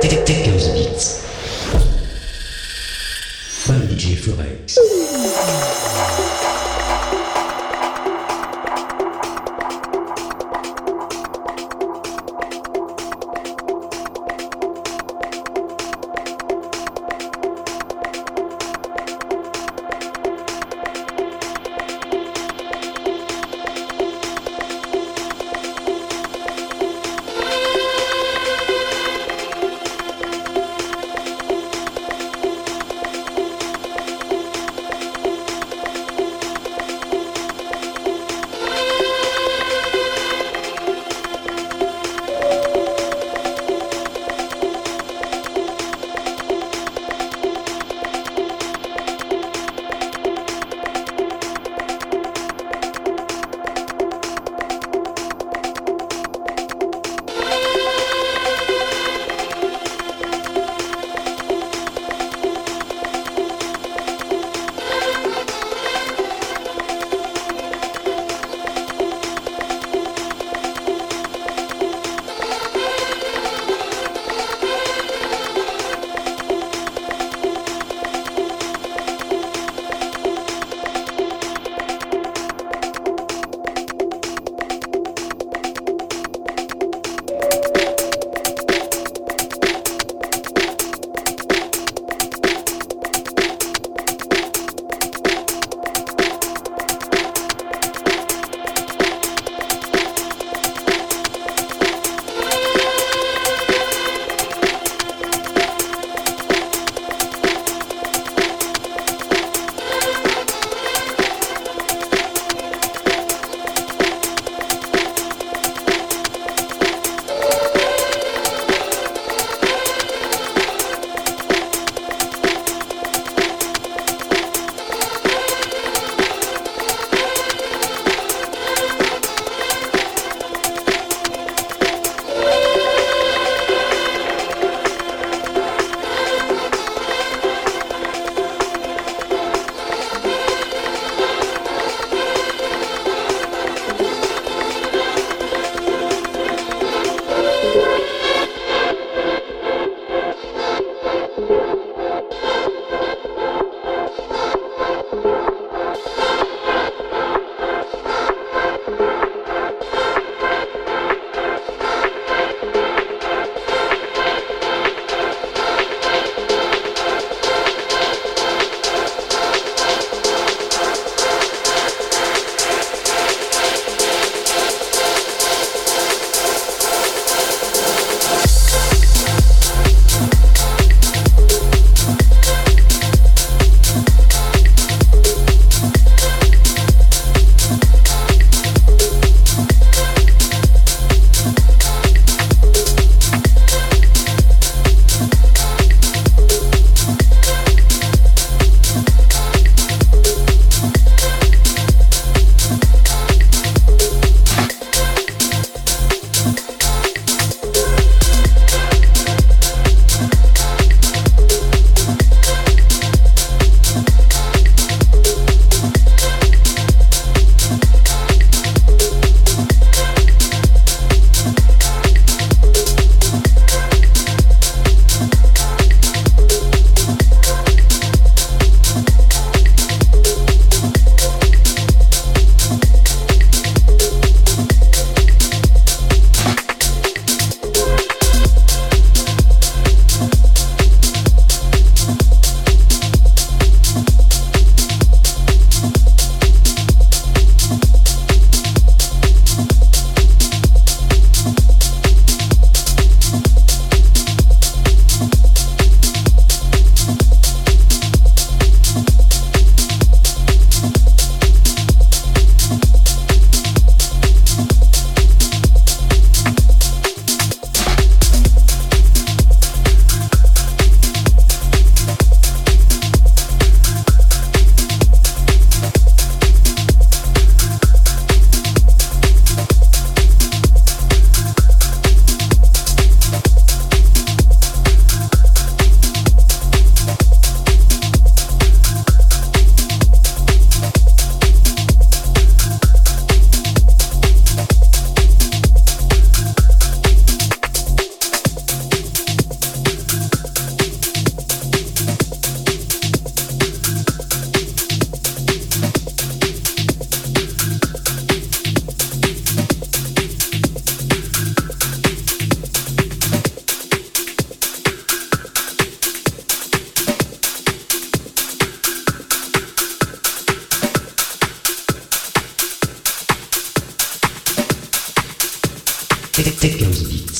Techhouse Beats. By DJ Forex. 7-15 bits.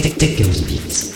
Take, take, take os beats.